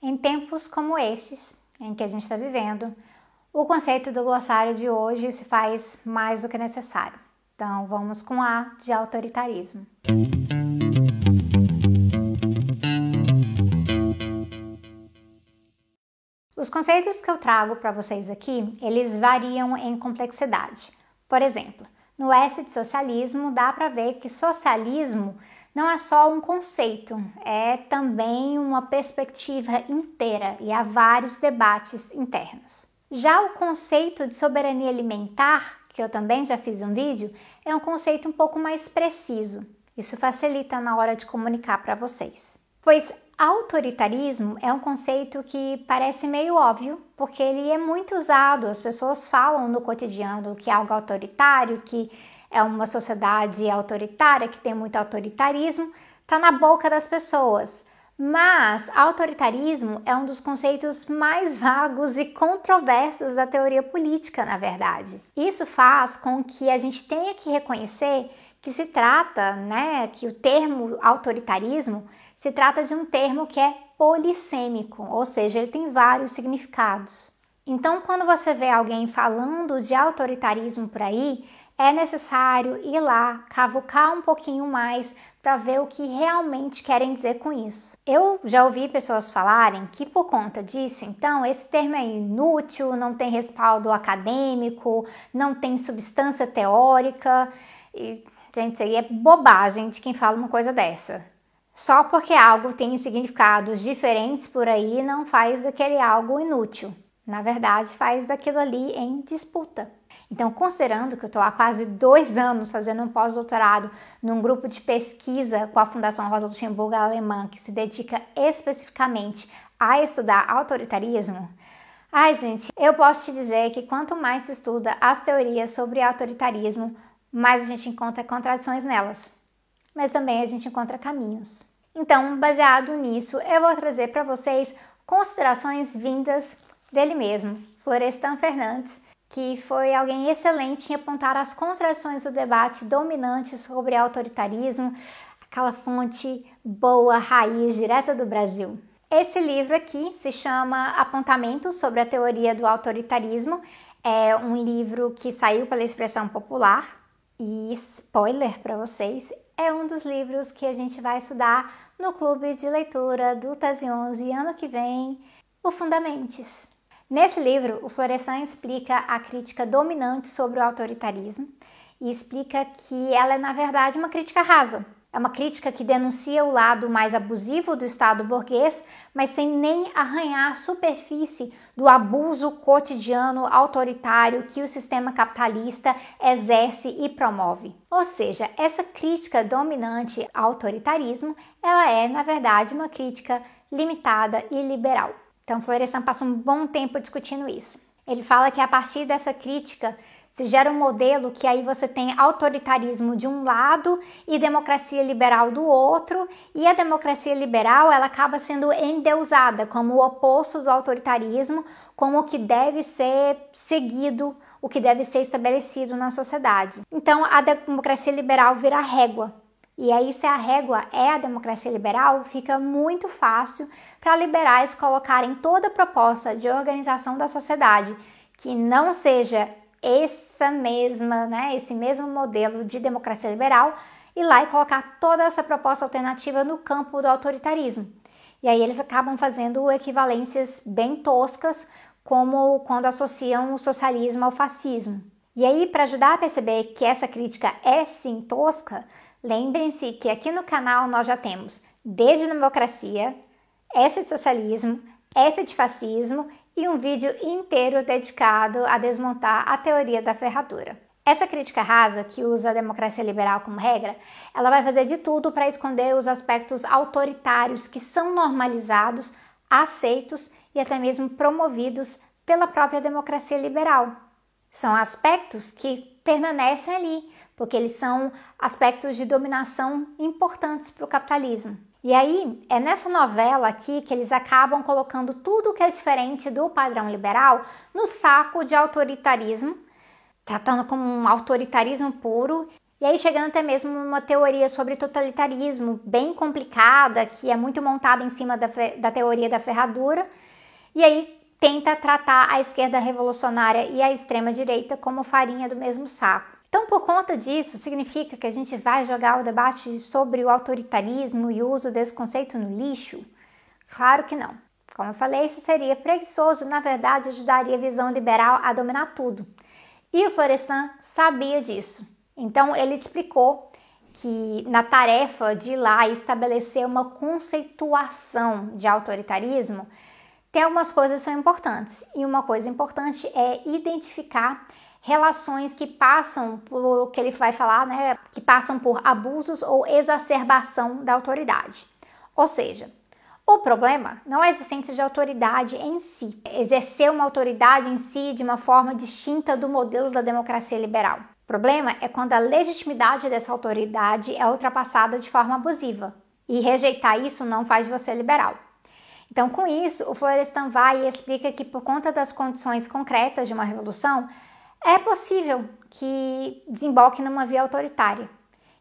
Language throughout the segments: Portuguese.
Em tempos como esses, em que a gente está vivendo, o conceito do glossário de hoje se faz mais do que necessário. Então, vamos com A de autoritarismo. Os conceitos que eu trago para vocês aqui, eles variam em complexidade. Por exemplo, no S de socialismo dá para ver que socialismo não é só um conceito, é também uma perspectiva inteira e há vários debates internos. Já o conceito de soberania alimentar, que eu também já fiz um vídeo, é um conceito um pouco mais preciso. Isso facilita na hora de comunicar para vocês. Pois autoritarismo é um conceito que parece meio óbvio, porque ele é muito usado, as pessoas falam no cotidiano que é algo autoritário, que é uma sociedade autoritária que tem muito autoritarismo, está na boca das pessoas. Mas autoritarismo é um dos conceitos mais vagos e controversos da teoria política, na verdade. Isso faz com que a gente tenha que reconhecer que se trata, né, que o termo autoritarismo se trata de um termo que é polissêmico, ou seja, ele tem vários significados. Então, quando você vê alguém falando de autoritarismo por aí, é necessário ir lá, cavucar um pouquinho mais para ver o que realmente querem dizer com isso. Eu já ouvi pessoas falarem que por conta disso, então, esse termo é inútil, não tem respaldo acadêmico, não tem substância teórica. E, gente, isso aí é bobagem de quem fala uma coisa dessa. Só porque algo tem significados diferentes por aí não faz daquele algo inútil. Na verdade, faz daquilo ali em disputa. Então, considerando que eu estou há quase dois anos fazendo um pós-doutorado num grupo de pesquisa com a Fundação Rosa Luxemburgo Alemã, que se dedica especificamente a estudar autoritarismo, ai gente, eu posso te dizer que quanto mais se estuda as teorias sobre autoritarismo, mais a gente encontra contradições nelas. Mas também a gente encontra caminhos. Então, baseado nisso, eu vou trazer para vocês considerações vindas dele mesmo, Florestan Fernandes, que foi alguém excelente em apontar as contradições do debate dominante sobre autoritarismo, aquela fonte boa, raiz, direta do Brasil. Esse livro aqui se chama Apontamentos sobre a Teoria do Autoritarismo. É um livro que saiu pela expressão popular e spoiler para vocês, é um dos livros que a gente vai estudar no clube de leitura do Tase 11 ano que vem, o Fundamentes. Nesse livro, o Florestan explica a crítica dominante sobre o autoritarismo e explica que ela é, na verdade, uma crítica rasa. É uma crítica que denuncia o lado mais abusivo do Estado burguês, mas sem nem arranhar a superfície do abuso cotidiano autoritário que o sistema capitalista exerce e promove. Ou seja, essa crítica dominante ao autoritarismo, ela é, na verdade, uma crítica limitada e liberal. Então, Florestan passa um bom tempo discutindo isso. Ele fala que a partir dessa crítica se gera um modelo que aí você tem autoritarismo de um lado e democracia liberal do outro, e a democracia liberal ela acaba sendo endeusada como o oposto do autoritarismo, como o que deve ser seguido, o que deve ser estabelecido na sociedade. Então a democracia liberal vira régua. E aí, se a régua é a democracia liberal, fica muito fácil para liberais colocarem toda proposta de organização da sociedade que não seja essa mesma, né, esse mesmo modelo de democracia liberal e lá e colocar toda essa proposta alternativa no campo do autoritarismo. E aí eles acabam fazendo equivalências bem toscas, como quando associam o socialismo ao fascismo. E aí, para ajudar a perceber que essa crítica é sim tosca, lembrem-se que aqui no canal nós já temos desde democracia, S de socialismo, F de fascismo e um vídeo inteiro dedicado a desmontar a teoria da ferradura. Essa crítica rasa, que usa a democracia liberal como regra, ela vai fazer de tudo para esconder os aspectos autoritários que são normalizados, aceitos e até mesmo promovidos pela própria democracia liberal. São aspectos que permanecem ali, porque eles são aspectos de dominação importantes para o capitalismo. E aí, é nessa novela aqui que eles acabam colocando tudo que é diferente do padrão liberal no saco de autoritarismo, tratando como um autoritarismo puro, E aí chegando até mesmo uma teoria sobre totalitarismo bem complicada, que é muito montada em cima da, da teoria da ferradura, e aí tenta tratar a esquerda revolucionária e a extrema direita como farinha do mesmo saco. Então, por conta disso, significa que a gente vai jogar o debate sobre o autoritarismo e o uso desse conceito no lixo? Claro que não. Como eu falei, isso seria preguiçoso, na verdade, ajudaria a visão liberal a dominar tudo. E o Florestan sabia disso. Então, ele explicou que na tarefa de ir lá estabelecer uma conceituação de autoritarismo, tem algumas coisas que são importantes. E uma coisa importante é identificar relações que passam por o que ele vai falar, né, que passam por abusos ou exacerbação da autoridade. Ou seja, o problema não é a existência de autoridade em si, exercer uma autoridade em si de uma forma distinta do modelo da democracia liberal. O problema é quando a legitimidade dessa autoridade é ultrapassada de forma abusiva, e rejeitar isso não faz você liberal. Então, com isso, o Florestan vai e explica que, por conta das condições concretas de uma revolução, é possível que desemboque numa via autoritária.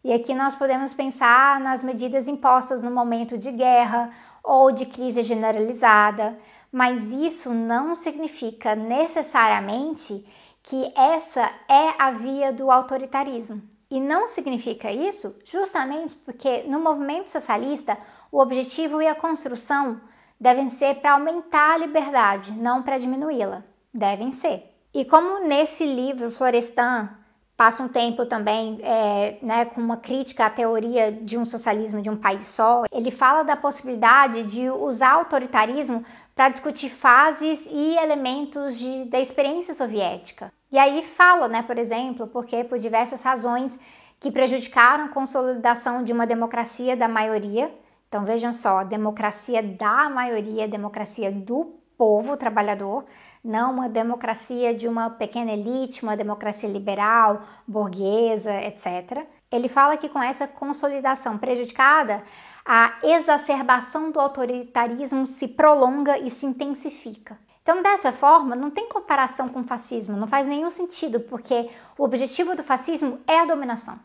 E aqui nós podemos pensar nas medidas impostas no momento de guerra ou de crise generalizada, mas isso não significa necessariamente que essa é a via do autoritarismo. E não significa isso justamente porque no movimento socialista o objetivo e a construção devem ser para aumentar a liberdade, não para diminuí-la. Devem ser. E como nesse livro, Florestan passa um tempo também é, né, com uma crítica à teoria de um socialismo de um país só, ele fala da possibilidade de usar autoritarismo para discutir fases e elementos de, da experiência soviética. E aí fala, né, por exemplo, porque por diversas razões que prejudicaram a consolidação de uma democracia da maioria. Então vejam só, democracia da maioria, democracia do povo trabalhador, não uma democracia de uma pequena elite, uma democracia liberal, burguesa, etc. Ele fala que com essa consolidação prejudicada, a exacerbação do autoritarismo se prolonga e se intensifica. Então, dessa forma, não tem comparação com o fascismo, não faz nenhum sentido, porque o objetivo do fascismo é a dominação.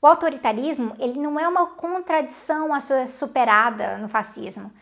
O autoritarismo, ele não é uma contradição a ser superada no fascismo.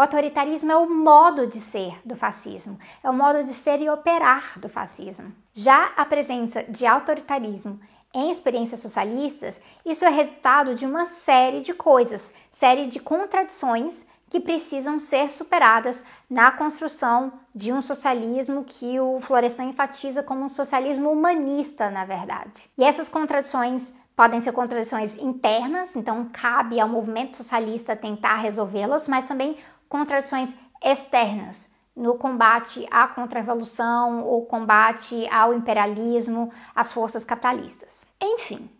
O autoritarismo é o modo de ser do fascismo, é o modo de ser e operar do fascismo. Já a presença de autoritarismo em experiências socialistas, isso é resultado de uma série de coisas, série de contradições que precisam ser superadas na construção de um socialismo que o Florestan enfatiza como um socialismo humanista, na verdade. E essas contradições podem ser contradições internas, então cabe ao movimento socialista tentar resolvê-las, mas também contradições externas no combate à contra-revolução ou combate ao imperialismo, às forças capitalistas. Enfim,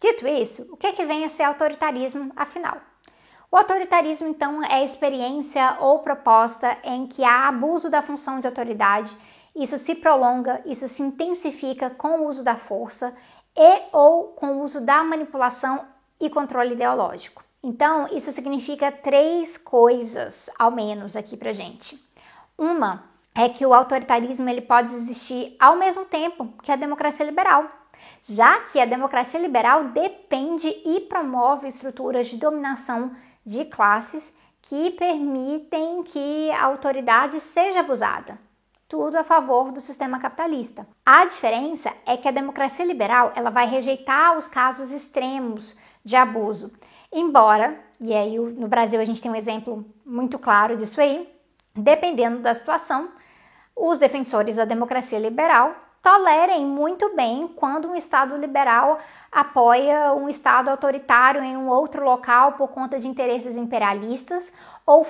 dito isso, o que é que vem a ser autoritarismo afinal? O autoritarismo, então, é experiência ou proposta em que há abuso da função de autoridade, isso se prolonga, isso se intensifica com o uso da força e ou com o uso da manipulação e controle ideológico. Então, isso significa três coisas, ao menos, aqui pra gente. Uma é que o autoritarismo ele pode existir ao mesmo tempo que a democracia liberal, já que a democracia liberal depende e promove estruturas de dominação de classes que permitem que a autoridade seja abusada. Tudo a favor do sistema capitalista. A diferença é que a democracia liberal ela vai rejeitar os casos extremos de abuso Embora, e aí no Brasil a gente tem um exemplo muito claro disso aí, dependendo da situação, os defensores da democracia liberal tolerem muito bem quando um Estado liberal apoia um Estado autoritário em um outro local por conta de interesses imperialistas ou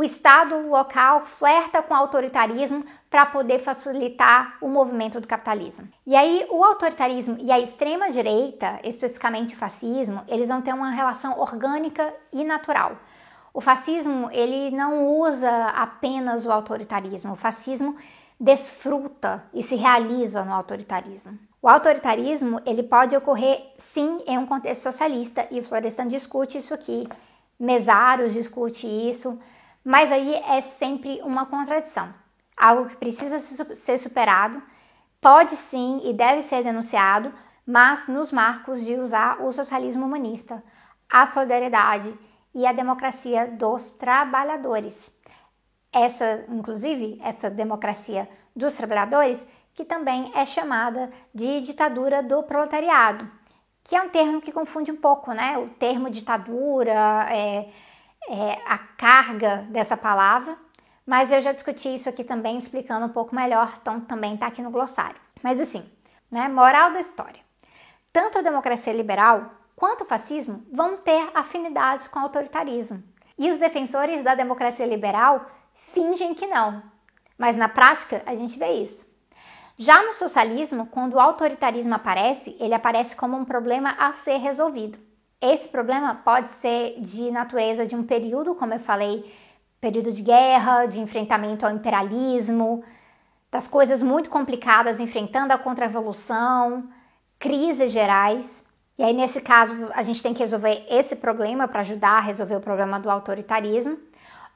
o Estado local flerta com o autoritarismo para poder facilitar o movimento do capitalismo. E aí, o autoritarismo e a extrema-direita, especificamente o fascismo, eles vão ter uma relação orgânica e natural. O fascismo, ele não usa apenas o autoritarismo, o fascismo desfruta e se realiza no autoritarismo. O autoritarismo, ele pode ocorrer sim em um contexto socialista e Florestan discute isso aqui, Mesaros discute isso, mas aí é sempre uma contradição algo que precisa ser superado, pode sim e deve ser denunciado, mas nos marcos de usar o socialismo humanista, a solidariedade e a democracia dos trabalhadores. Essa, inclusive, essa democracia dos trabalhadores, que também é chamada de ditadura do proletariado, que é um termo que confunde um pouco, né? O termo ditadura, é, é, a carga dessa palavra, mas eu já discuti isso aqui também, explicando um pouco melhor, então também está aqui no glossário. Mas assim, né? Moral da história. Tanto a democracia liberal quanto o fascismo vão ter afinidades com o autoritarismo. E os defensores da democracia liberal fingem que não, mas na prática a gente vê isso. Já no socialismo, quando o autoritarismo aparece, ele aparece como um problema a ser resolvido. Esse problema pode ser de natureza de um período, como eu falei, período de guerra, de enfrentamento ao imperialismo, das coisas muito complicadas enfrentando a contra-revolução, crises gerais. E aí, nesse caso, a gente tem que resolver esse problema para ajudar a resolver o problema do autoritarismo.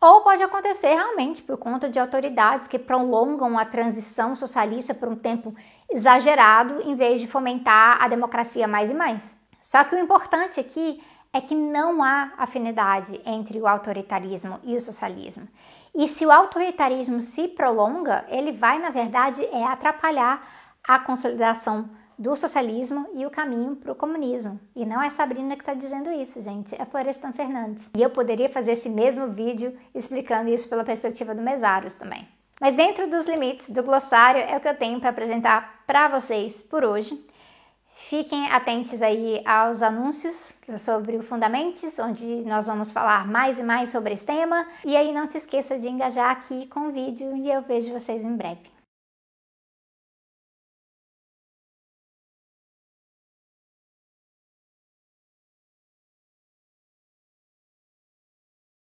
Ou pode acontecer realmente por conta de autoridades que prolongam a transição socialista por um tempo exagerado, em vez de fomentar a democracia mais e mais. Só que o importante aqui é que não há afinidade entre o autoritarismo e o socialismo. E se o autoritarismo se prolonga, ele vai, na verdade, é atrapalhar a consolidação do socialismo e o caminho para o comunismo. E não é Sabrina que está dizendo isso, gente, é Florestan Fernandes. E eu poderia fazer esse mesmo vídeo explicando isso pela perspectiva do Mesaros também. Mas dentro dos limites do glossário é o que eu tenho para apresentar para vocês por hoje. Fiquem atentos aí aos anúncios sobre o Fundamentos, onde nós vamos falar mais e mais sobre esse tema. E aí não se esqueça de engajar aqui com o vídeo e eu vejo vocês em breve.